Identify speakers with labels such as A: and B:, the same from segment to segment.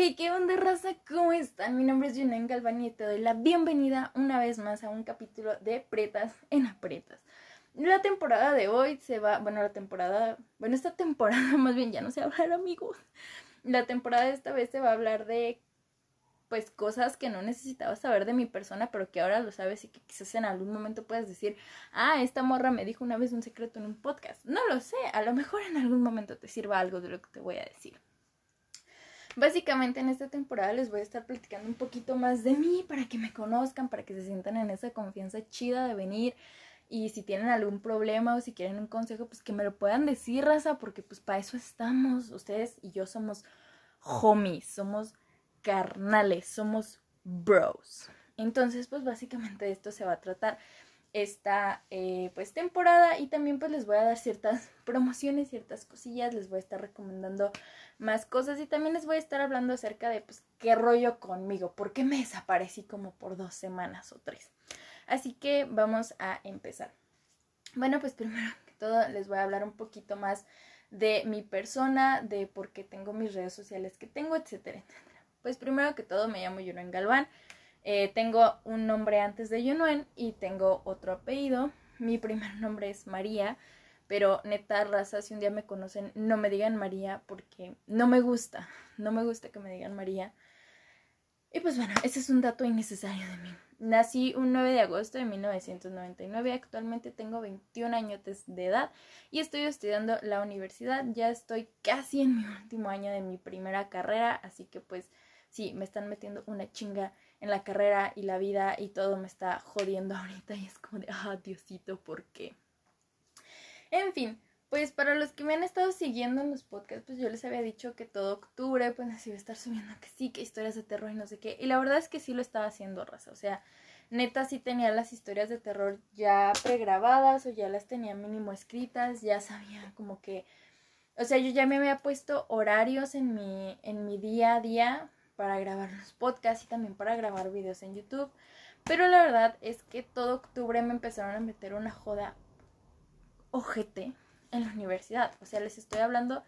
A: Hey, ¿qué onda, raza? ¿Cómo están? Mi nombre es Junen Galván y te doy la bienvenida una vez más a un capítulo de Pretas en Apretas. La temporada de hoy se va, bueno, la temporada, bueno, esta temporada más bien ya no se hablar, amigos. La temporada de esta vez se va a hablar de, pues, cosas que no necesitabas saber de mi persona, pero que ahora lo sabes y que quizás en algún momento puedas decir, ah, esta morra me dijo una vez un secreto en un podcast. No lo sé, a lo mejor en algún momento te sirva algo de lo que te voy a decir. Básicamente en esta temporada les voy a estar platicando un poquito más de mí para que me conozcan, para que se sientan en esa confianza chida de venir y si tienen algún problema o si quieren un consejo, pues que me lo puedan decir, raza, porque pues para eso estamos. Ustedes y yo somos homies, somos carnales, somos bros. Entonces, pues básicamente de esto se va a tratar esta eh, pues temporada y también pues les voy a dar ciertas promociones, ciertas cosillas, les voy a estar recomendando más cosas y también les voy a estar hablando acerca de pues qué rollo conmigo, por qué me desaparecí como por dos semanas o tres. Así que vamos a empezar. Bueno, pues primero que todo les voy a hablar un poquito más de mi persona, de por qué tengo mis redes sociales que tengo, etcétera, etcétera. Pues primero que todo me llamo Yunuen Galván. Eh, tengo un nombre antes de Yunuen y tengo otro apellido. Mi primer nombre es María, pero neta, raza, si un día me conocen, no me digan María porque no me gusta. No me gusta que me digan María. Y pues bueno, ese es un dato innecesario de mí. Nací un 9 de agosto de 1999, actualmente tengo 21 años de edad y estoy estudiando la universidad, ya estoy casi en mi último año de mi primera carrera, así que pues sí, me están metiendo una chinga en la carrera y la vida y todo me está jodiendo ahorita y es como de, ah, Diosito, ¿por qué? En fin, pues para los que me han estado siguiendo en los podcasts, pues yo les había dicho que todo octubre, pues así iba a estar subiendo que sí, que historias de terror y no sé qué. Y la verdad es que sí lo estaba haciendo raza. O sea, neta sí tenía las historias de terror ya pregrabadas o ya las tenía mínimo escritas, ya sabía como que. O sea, yo ya me había puesto horarios en mi, en mi día a día para grabar los podcasts y también para grabar videos en YouTube. Pero la verdad es que todo octubre me empezaron a meter una joda ojete en la universidad. O sea, les estoy hablando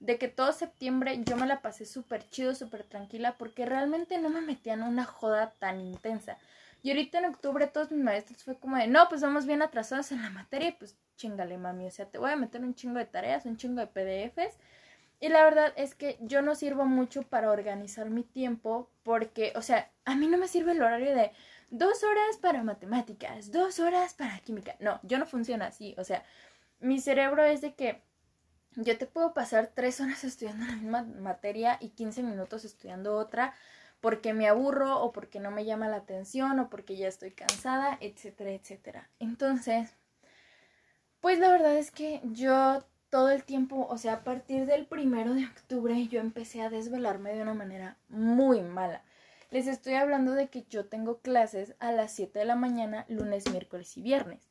A: de que todo septiembre yo me la pasé súper chido, súper tranquila, porque realmente no me metían una joda tan intensa. Y ahorita en octubre todos mis maestros fue como de, no, pues vamos bien atrasados en la materia y pues chingale, mami. O sea, te voy a meter un chingo de tareas, un chingo de PDFs. Y la verdad es que yo no sirvo mucho para organizar mi tiempo porque, o sea, a mí no me sirve el horario de dos horas para matemáticas, dos horas para química. No, yo no funciona así. O sea, mi cerebro es de que yo te puedo pasar tres horas estudiando la misma materia y 15 minutos estudiando otra porque me aburro o porque no me llama la atención o porque ya estoy cansada, etcétera, etcétera. Entonces, pues la verdad es que yo todo el tiempo, o sea, a partir del primero de octubre yo empecé a desvelarme de una manera muy mala. Les estoy hablando de que yo tengo clases a las 7 de la mañana, lunes, miércoles y viernes.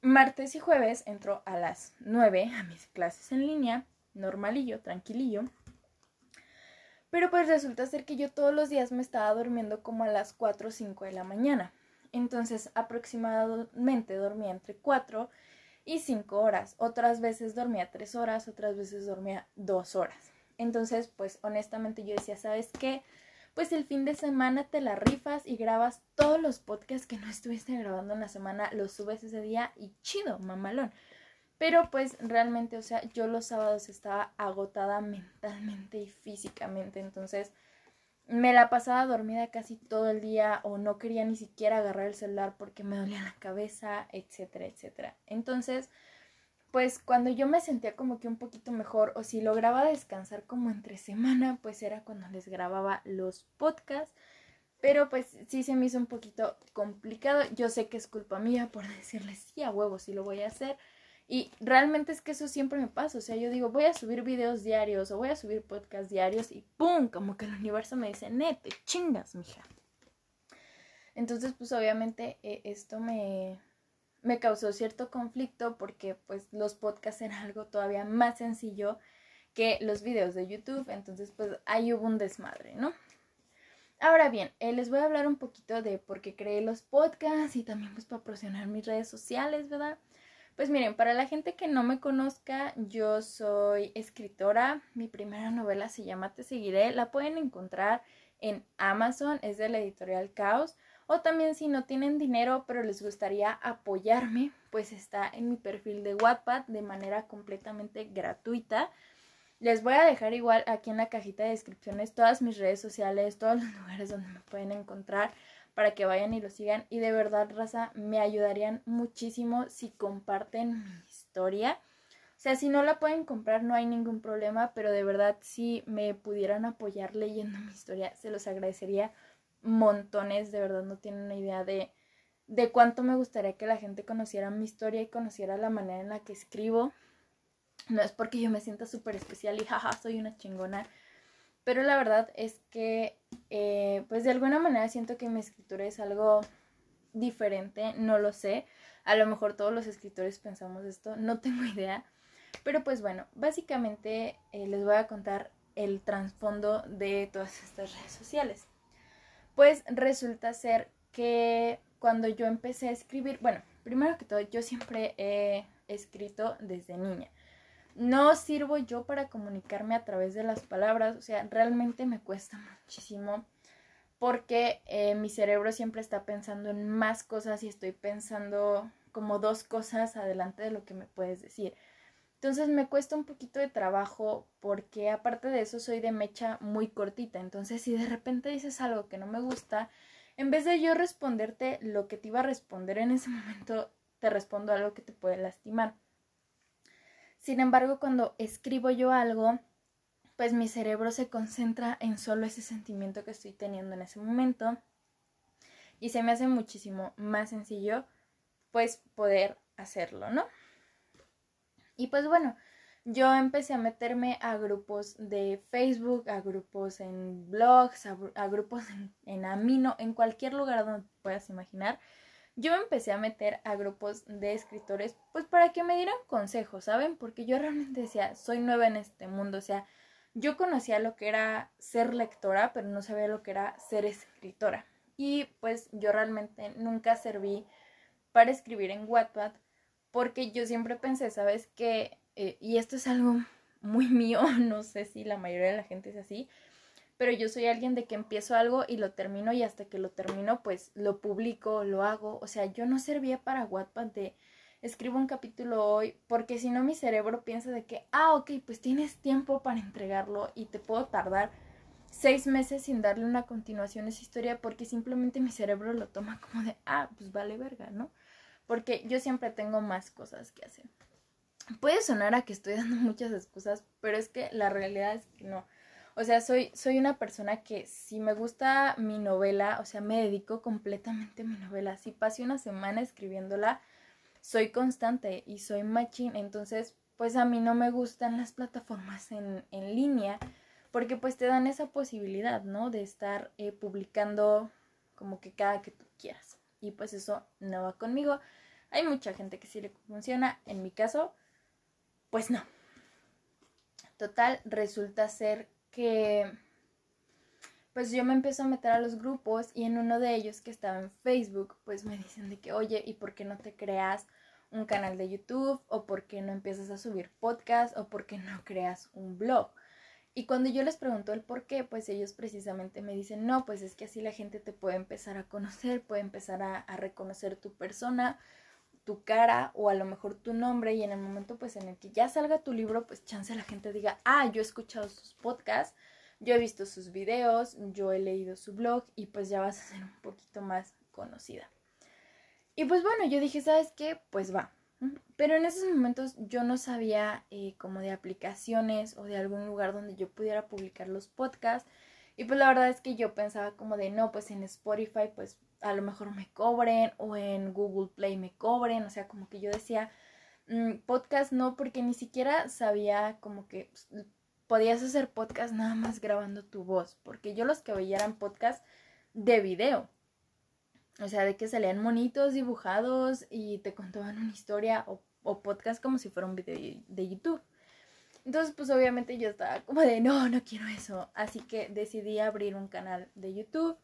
A: Martes y jueves entro a las 9 a mis clases en línea, normalillo, tranquilillo. Pero pues resulta ser que yo todos los días me estaba durmiendo como a las 4 o 5 de la mañana. Entonces aproximadamente dormía entre 4 y 5 horas. Otras veces dormía 3 horas, otras veces dormía 2 horas. Entonces pues honestamente yo decía, ¿sabes qué? Pues el fin de semana te la rifas y grabas todos los podcasts que no estuviste grabando en la semana, los subes ese día y chido, mamalón. Pero pues realmente, o sea, yo los sábados estaba agotada mentalmente y físicamente, entonces me la pasaba dormida casi todo el día o no quería ni siquiera agarrar el celular porque me dolía la cabeza, etcétera, etcétera. Entonces, pues cuando yo me sentía como que un poquito mejor o si lograba descansar como entre semana, pues era cuando les grababa los podcasts. Pero pues sí se me hizo un poquito complicado. Yo sé que es culpa mía por decirles sí a huevo, sí lo voy a hacer. Y realmente es que eso siempre me pasa. O sea, yo digo, voy a subir videos diarios o voy a subir podcasts diarios y ¡pum! Como que el universo me dice, nete, chingas, mija. Entonces, pues obviamente eh, esto me, me causó cierto conflicto porque pues los podcasts eran algo todavía más sencillo que los videos de YouTube, entonces pues ahí hubo un desmadre, ¿no? Ahora bien, eh, les voy a hablar un poquito de por qué creé los podcasts y también pues para promocionar mis redes sociales, ¿verdad? Pues miren, para la gente que no me conozca, yo soy escritora. Mi primera novela se llama Te seguiré. La pueden encontrar en Amazon, es de la editorial Caos. O también si no tienen dinero pero les gustaría apoyarme, pues está en mi perfil de Wattpad de manera completamente gratuita. Les voy a dejar igual aquí en la cajita de descripciones todas mis redes sociales, todos los lugares donde me pueden encontrar para que vayan y lo sigan. Y de verdad, raza, me ayudarían muchísimo si comparten mi historia. O sea, si no la pueden comprar no hay ningún problema, pero de verdad si me pudieran apoyar leyendo mi historia, se los agradecería montones, de verdad no tienen una idea de, de cuánto me gustaría que la gente conociera mi historia y conociera la manera en la que escribo. No es porque yo me sienta súper especial y jaja, soy una chingona, pero la verdad es que, eh, pues de alguna manera siento que mi escritura es algo diferente, no lo sé. A lo mejor todos los escritores pensamos esto, no tengo idea. Pero pues bueno, básicamente eh, les voy a contar el trasfondo de todas estas redes sociales. Pues resulta ser que cuando yo empecé a escribir, bueno, primero que todo, yo siempre he escrito desde niña no sirvo yo para comunicarme a través de las palabras, o sea, realmente me cuesta muchísimo porque eh, mi cerebro siempre está pensando en más cosas y estoy pensando como dos cosas adelante de lo que me puedes decir. Entonces me cuesta un poquito de trabajo porque aparte de eso soy de mecha muy cortita. Entonces si de repente dices algo que no me gusta, en vez de yo responderte lo que te iba a responder en ese momento, te respondo algo que te puede lastimar. Sin embargo, cuando escribo yo algo, pues mi cerebro se concentra en solo ese sentimiento que estoy teniendo en ese momento y se me hace muchísimo más sencillo pues poder hacerlo, ¿no? Y pues bueno, yo empecé a meterme a grupos de Facebook, a grupos en blogs, a, grupos en, Amino, en cualquier lugar donde puedas imaginar yo empecé a meter a grupos de escritores, pues para que me dieran consejos, ¿saben? Porque yo realmente decía, soy nueva en este mundo, o sea, yo conocía lo que era ser lectora, pero no sabía lo que era ser escritora. Y pues yo realmente nunca serví para escribir en Wattpad, porque yo siempre pensé, ¿sabes? Que, eh, y esto es algo muy mío, no sé si la mayoría de la gente es así, pero yo soy alguien de que empiezo algo y lo termino y hasta que lo termino pues lo publico, lo hago, o sea, yo no servía para Wattpad de escribo un capítulo hoy porque si no mi cerebro piensa de que, ah, ok, pues tienes tiempo para entregarlo y te puedo tardar seis meses sin darle una continuación a esa historia porque simplemente mi cerebro lo toma como de, ah, pues vale verga, ¿no? Porque yo siempre tengo más cosas que hacer. Puede sonar a que estoy dando muchas excusas, pero es que la realidad es que no. O sea, soy, soy una persona que si me gusta mi novela, o sea, me dedico completamente a mi novela. Si pasé una semana escribiéndola, soy constante y soy machine. Entonces, pues a mí no me gustan las plataformas en, en línea porque pues te dan esa posibilidad, ¿no? De estar eh, publicando como que cada que tú quieras. Y pues eso no va conmigo. Hay mucha gente que sí le funciona. En mi caso, pues no. Total, resulta ser que pues yo me empiezo a meter a los grupos y en uno de ellos que estaba en Facebook, pues me dicen de que, oye, ¿y por qué no te creas un canal de YouTube? ¿O por qué no empiezas a subir podcast? ¿O por qué no creas un blog? Y cuando yo les pregunto el por qué, pues ellos precisamente me dicen, no, pues es que así la gente te puede empezar a conocer, puede empezar a, a reconocer tu persona, tu cara o a lo mejor tu nombre y en el momento pues en el que ya salga tu libro pues chance la gente diga, ah, yo he escuchado sus podcasts, yo he visto sus videos, yo he leído su blog y pues ya vas a ser un poquito más conocida. Y pues bueno, yo dije, ¿sabes qué? Pues va. Pero en esos momentos yo no sabía eh, como de aplicaciones o de algún lugar donde yo pudiera publicar los podcasts. Y pues la verdad es que yo pensaba como de, no, pues en Spotify pues a lo mejor me cobren o en Google Play me cobren, o sea, como que yo decía, mm, podcast no, porque ni siquiera sabía como que pues, podías hacer podcast nada más grabando tu voz, porque yo los que veía eran podcast de video, o sea, de que salían monitos dibujados y te contaban una historia o, o podcast como si fuera un video de YouTube. Entonces, pues obviamente yo estaba como de, no, no quiero eso. Así que decidí abrir un canal de YouTube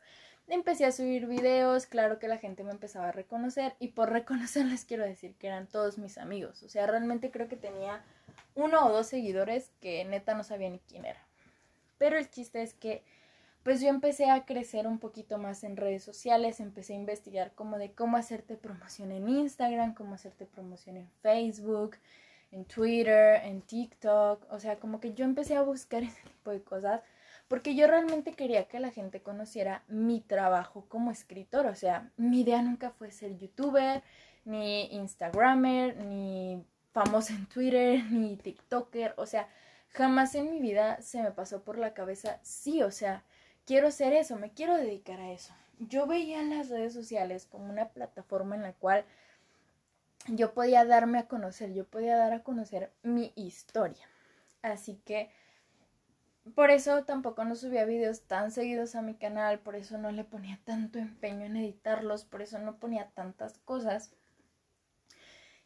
A: empecé a subir videos, claro que la gente me empezaba a reconocer y por reconocerles quiero decir que eran todos mis amigos, o sea, realmente creo que tenía uno o dos seguidores que neta no sabía ni quién era. Pero el chiste es que pues yo empecé a crecer un poquito más en redes sociales, empecé a investigar como de cómo hacerte promoción en Instagram, cómo hacerte promoción en Facebook, en Twitter, en TikTok, o sea, como que yo empecé a buscar ese tipo de cosas porque yo realmente quería que la gente conociera mi trabajo como escritor, o sea, mi idea nunca fue ser youtuber, ni instagramer, ni famoso en Twitter, ni TikToker, o sea, jamás en mi vida se me pasó por la cabeza, sí, o sea, quiero ser eso, me quiero dedicar a eso. Yo veía las redes sociales como una plataforma en la cual yo podía darme a conocer, yo podía dar a conocer mi historia. Así que por eso tampoco no subía videos tan seguidos a mi canal, por eso no le ponía tanto empeño en editarlos, por eso no ponía tantas cosas.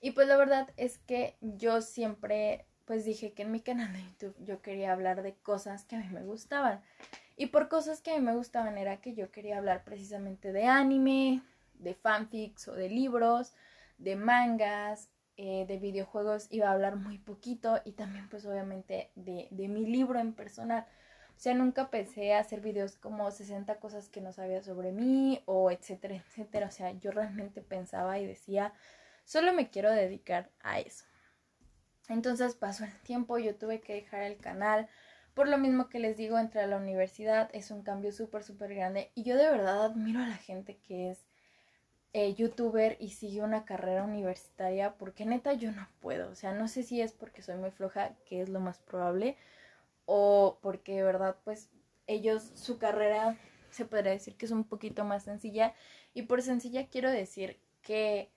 A: Y pues la verdad es que yo siempre pues dije que en mi canal de YouTube yo quería hablar de cosas que a mí me gustaban. Y por cosas que a mí me gustaban era que yo quería hablar precisamente de anime, de fanfics o de libros, de mangas, eh, de videojuegos iba a hablar muy poquito y también pues obviamente de, de en personal. O sea, nunca pensé hacer videos como 60 cosas que no sabía sobre mí o etcétera, etcétera. O sea, yo realmente pensaba y decía, solo me quiero dedicar a eso. Entonces pasó el tiempo, yo tuve que dejar el canal. Por lo mismo que les digo, entré a la universidad, es un cambio súper, súper grande. Y yo de verdad admiro a la gente que es eh, youtuber y sigue una carrera universitaria porque neta yo no puedo. O sea, no sé si es porque soy muy floja, que es lo más probable, o porque de verdad pues ellos, su carrera se podría decir que es un poquito más sencilla. Y por sencilla quiero decir que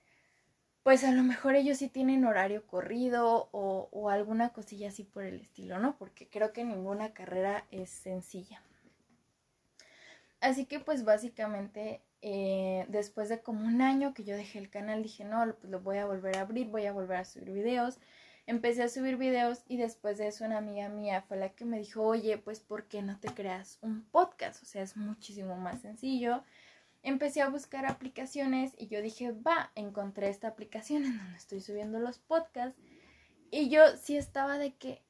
A: pues a lo mejor ellos sí tienen horario corrido o, alguna cosilla así por el estilo, ¿no? Porque creo que ninguna carrera es sencilla. Así que pues básicamente eh, después de como un año que yo dejé el canal, dije, no, pues lo voy a volver a abrir, voy a volver a subir videos. Empecé a subir videos y después de eso una amiga mía fue la que me dijo, oye, pues ¿por qué no te creas un podcast? O sea, es muchísimo más sencillo. Empecé a buscar aplicaciones y yo dije, va, encontré esta aplicación en donde estoy subiendo los podcasts. Y yo sí estaba de que,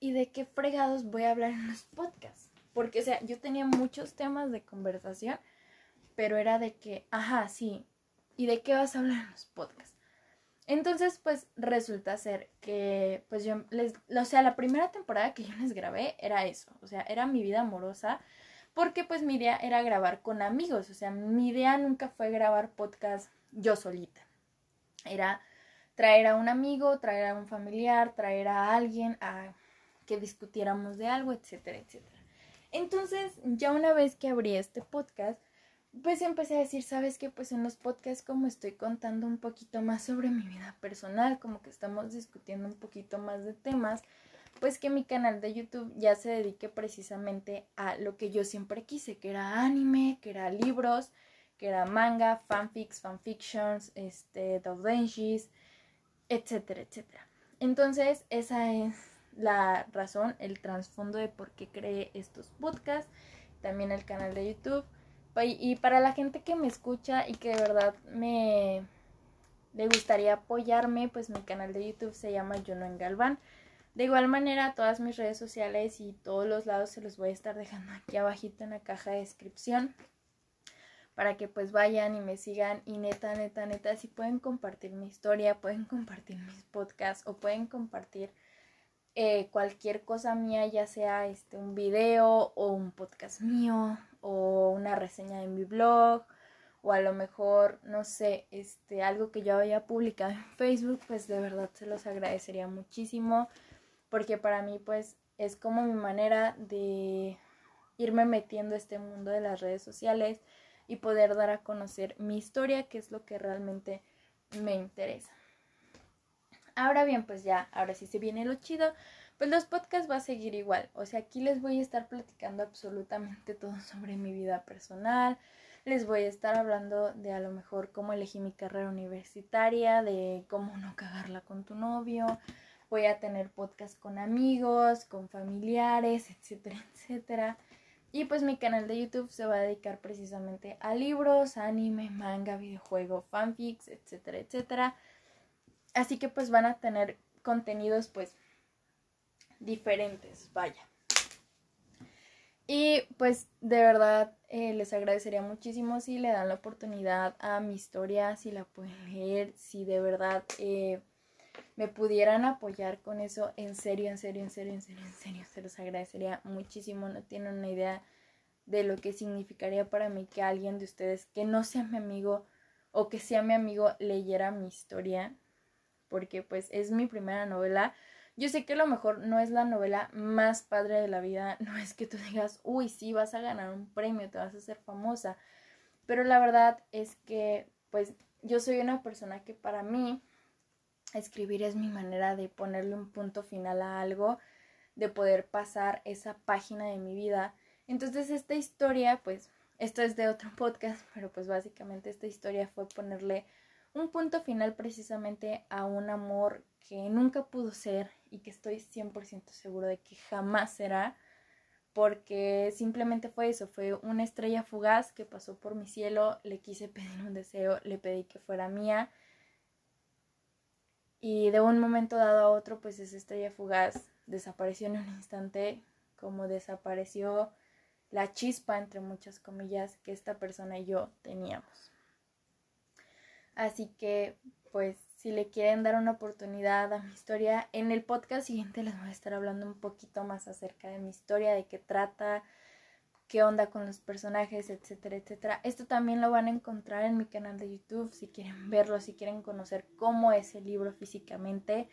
A: ¿y de qué fregados voy a hablar en los podcasts? Porque, o sea, yo tenía muchos temas de conversación pero era de que, ajá, sí, ¿y de qué vas a hablar en los podcasts? Entonces, pues resulta ser que, pues yo les, o sea, la primera temporada que yo les grabé era eso, o sea, era mi vida amorosa, porque pues mi idea era grabar con amigos, o sea, mi idea nunca fue grabar podcast yo solita, era traer a un amigo, traer a un familiar, traer a alguien a que discutiéramos de algo, etcétera, etcétera. Entonces, ya una vez que abrí este podcast, pues empecé a decir, sabes que pues en los podcasts como estoy contando un poquito más sobre mi vida personal, como que estamos discutiendo un poquito más de temas, pues que mi canal de YouTube ya se dedique precisamente a lo que yo siempre quise, que era anime, que era libros, que era manga, fanfics, fanfictions, este, doujinshis, etcétera, etcétera. Entonces, esa es la razón, el trasfondo de por qué creé estos podcasts, también el canal de YouTube. Y para la gente que me escucha y que de verdad me le gustaría apoyarme, pues mi canal de YouTube se llama Juno en Galván. De igual manera, todas mis redes sociales y todos los lados se los voy a estar dejando aquí abajito en la caja de descripción para que pues vayan y me sigan y neta, neta, neta, si pueden compartir mi historia, pueden compartir mis podcasts o pueden compartir eh, cualquier cosa mía, ya sea este, un video o un podcast mío o una reseña de mi blog o a lo mejor, no sé, este, algo que yo había publicado en Facebook, pues de verdad se los agradecería muchísimo porque para mí pues es como mi manera de irme metiendo a este mundo de las redes sociales y poder dar a conocer mi historia, que es lo que realmente me interesa. Ahora bien, pues ya, ahora sí se viene lo chido. Pues los podcasts va a seguir igual. O sea, aquí les voy a estar platicando absolutamente todo sobre mi vida personal. Les voy a estar hablando de a lo mejor cómo elegí mi carrera universitaria, de cómo no cagarla con tu novio. Voy a tener podcast con amigos, con familiares, etcétera, etcétera. Y pues mi canal de YouTube se va a dedicar precisamente a libros, anime, manga, videojuego, fanfics, etcétera, etcétera. Así que pues van a tener contenidos pues diferentes, vaya. Y pues de verdad eh, les agradecería muchísimo si le dan la oportunidad a mi historia, si la pueden leer, si de verdad eh, me pudieran apoyar con eso, en serio, en serio, en serio, en serio, en serio, se los agradecería muchísimo. No tienen una idea de lo que significaría para mí que alguien de ustedes que no sea mi amigo o que sea mi amigo leyera mi historia, porque pues es mi primera novela. Yo sé que a lo mejor no es la novela más padre de la vida, no es que tú digas, uy, sí, vas a ganar un premio, te vas a hacer famosa, pero la verdad es que pues yo soy una persona que para mí escribir es mi manera de ponerle un punto final a algo, de poder pasar esa página de mi vida. Entonces esta historia, pues, esto es de otro podcast, pero pues básicamente esta historia fue ponerle un punto final precisamente a un amor que nunca pudo ser y que estoy 100% seguro de que jamás será, porque simplemente fue eso, fue una estrella fugaz que pasó por mi cielo, le quise pedir un deseo, le pedí que fuera mía y de un momento dado a otro pues esa estrella fugaz desapareció en un instante como desapareció la chispa entre muchas comillas que esta persona y yo teníamos. Así que pues si le quieren dar una oportunidad a mi historia, en el podcast siguiente les voy a estar hablando un poquito más acerca de mi historia, de qué trata, qué onda con los personajes, etcétera, etcétera. Esto también lo van a encontrar en mi canal de YouTube si quieren verlo, si quieren conocer cómo es el libro físicamente,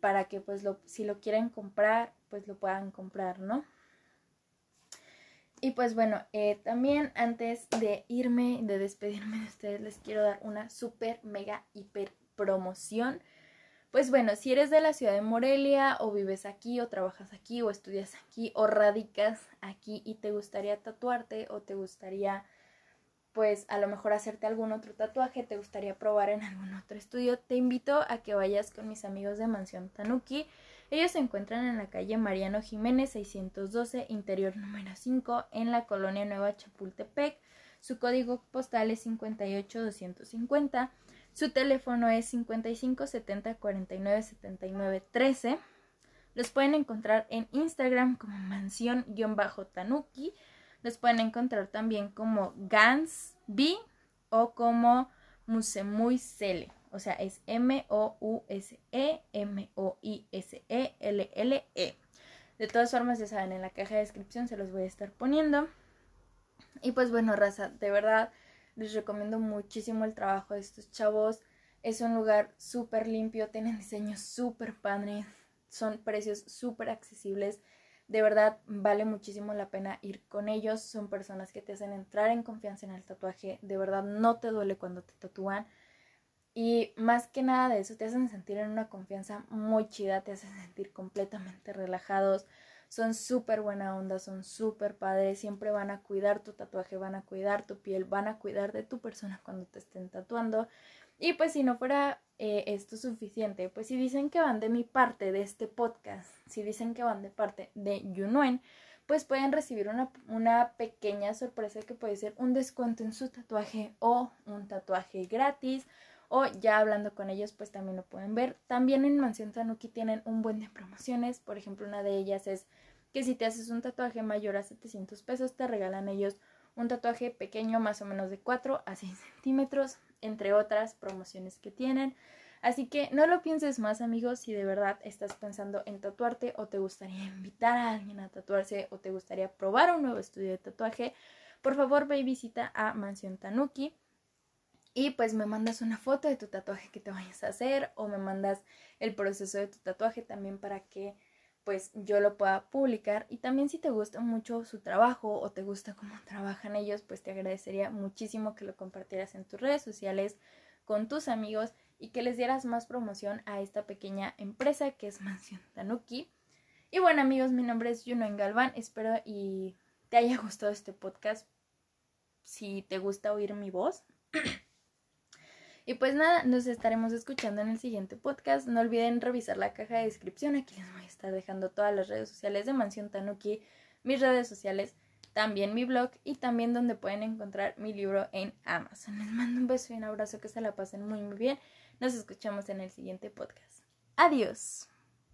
A: para que pues si lo quieren comprar, pues lo puedan comprar, ¿no? Y pues bueno, eh, también antes de irme, de despedirme de ustedes, les quiero dar una super, mega, hiper promoción pues bueno, si eres de la ciudad de Morelia o vives aquí o trabajas aquí o estudias aquí o radicas aquí y te gustaría tatuarte o te gustaría pues a lo mejor hacerte algún otro tatuaje, te gustaría probar en algún otro estudio, te invito a que vayas con mis amigos de Mansión Tanuki. Ellos se encuentran en la calle Mariano Jiménez 612, interior número 5, en la colonia Nueva Chapultepec. Su código postal es 58250. Su teléfono es 55 70 49 79 13. Los pueden encontrar en Instagram como mansión-tanuki. Los pueden encontrar también como Gansby o como Musemuisele. O sea, es M-O-U-S-E, M-O-I-S-E-L-L-E. -E. De todas formas, ya saben, en la caja de descripción se los voy a estar poniendo. Y pues bueno, raza, de verdad les recomiendo muchísimo el trabajo de estos chavos. Es un lugar súper limpio, tienen diseños súper padres, son precios súper accesibles. De verdad vale muchísimo la pena ir con ellos. Son personas que te hacen entrar en confianza en el tatuaje. De verdad no te duele cuando te tatúan. Y más que nada de eso, te hacen sentir en una confianza muy chida, te hacen sentir completamente relajados son súper buena onda, son súper padres, siempre van a cuidar tu tatuaje, van a cuidar tu piel, van a cuidar de tu persona cuando te estén tatuando. Y pues si no fuera eh, esto suficiente, pues si dicen que van de mi parte de este podcast, si dicen que van de parte de Yunuen, pues pueden recibir una, una pequeña sorpresa que puede ser un descuento en su tatuaje o un tatuaje gratis o ya hablando con ellos pues también lo pueden ver. También en Mansión Tanuki tienen un buen de promociones, por ejemplo una de ellas es que si te haces un tatuaje mayor a 700 pesos, te regalan ellos un tatuaje pequeño más o menos de 4 a 6 centímetros, entre otras promociones que tienen. Así que no lo pienses más amigos si de verdad estás pensando en tatuarte o te gustaría invitar a alguien a tatuarse o te gustaría probar un nuevo estudio de tatuaje, por favor ve y visita a Mansión Tanuki y pues me mandas una foto de tu tatuaje que te vayas a hacer o me mandas el proceso de tu tatuaje también para que pues yo lo pueda publicar y también si te gusta mucho su trabajo o te gusta cómo trabajan ellos, pues te agradecería muchísimo que lo compartieras en tus redes sociales con tus amigos y que les dieras más promoción a esta pequeña empresa que es Mansión Tanuki. Y bueno amigos, mi nombre es Juno Galván, espero y te haya gustado este podcast. Si te gusta oír mi voz. Y pues nada, nos estaremos escuchando en el siguiente podcast. No olviden revisar la caja de descripción. Aquí les voy a estar dejando todas las redes sociales de Mansión Tanuki, mis redes sociales. también mi blog y también donde pueden encontrar mi libro en Amazon. Les mando un beso y un abrazo, que se la pasen muy muy bien. Nos escuchamos en el siguiente podcast. Adiós.